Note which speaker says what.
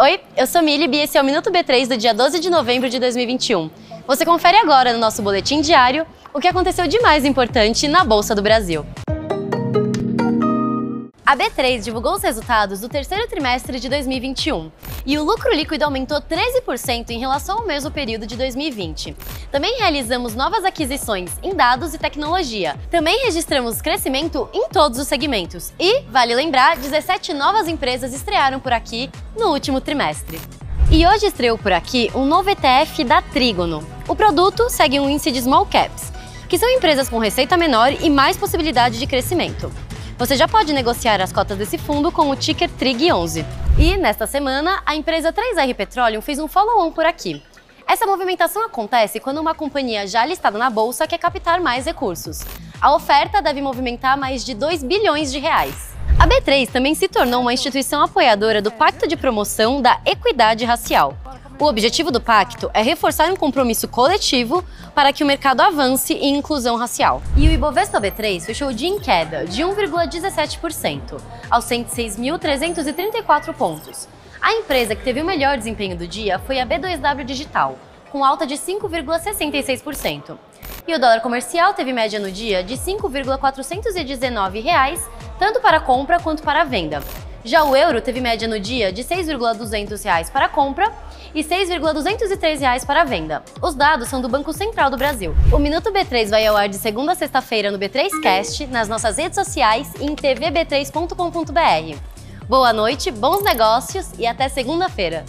Speaker 1: Oi, eu sou Mili e esse é o Minuto B3 do dia 12 de novembro de 2021. Você confere agora no nosso boletim diário o que aconteceu de mais importante na Bolsa do Brasil. A B3 divulgou os resultados do terceiro trimestre de 2021 e o lucro líquido aumentou 13% em relação ao mesmo período de 2020. Também realizamos novas aquisições em dados e tecnologia. Também registramos crescimento em todos os segmentos e, vale lembrar, 17 novas empresas estrearam por aqui no último trimestre. E hoje estreou por aqui um novo ETF da Trígono. O produto segue um índice de small caps, que são empresas com receita menor e mais possibilidade de crescimento. Você já pode negociar as cotas desse fundo com o ticker TRIG11. E, nesta semana, a empresa 3R Petroleum fez um follow-on por aqui. Essa movimentação acontece quando uma companhia já listada na bolsa quer captar mais recursos. A oferta deve movimentar mais de 2 bilhões de reais. A B3 também se tornou uma instituição apoiadora do Pacto de Promoção da Equidade Racial, o objetivo do pacto é reforçar um compromisso coletivo para que o mercado avance em inclusão racial. E o Ibovespa B3 fechou o dia em queda de 1,17%, aos 106.334 pontos. A empresa que teve o melhor desempenho do dia foi a B2W Digital, com alta de 5,66%. E o dólar comercial teve média no dia de 5,419 reais, tanto para compra quanto para venda. Já o euro teve média no dia de R$ 6,200 para compra e R$ 6,203 para venda. Os dados são do Banco Central do Brasil. O Minuto B3 vai ao ar de segunda a sexta-feira no B3Cast, nas nossas redes sociais e em tvb3.com.br. Boa noite, bons negócios e até segunda-feira!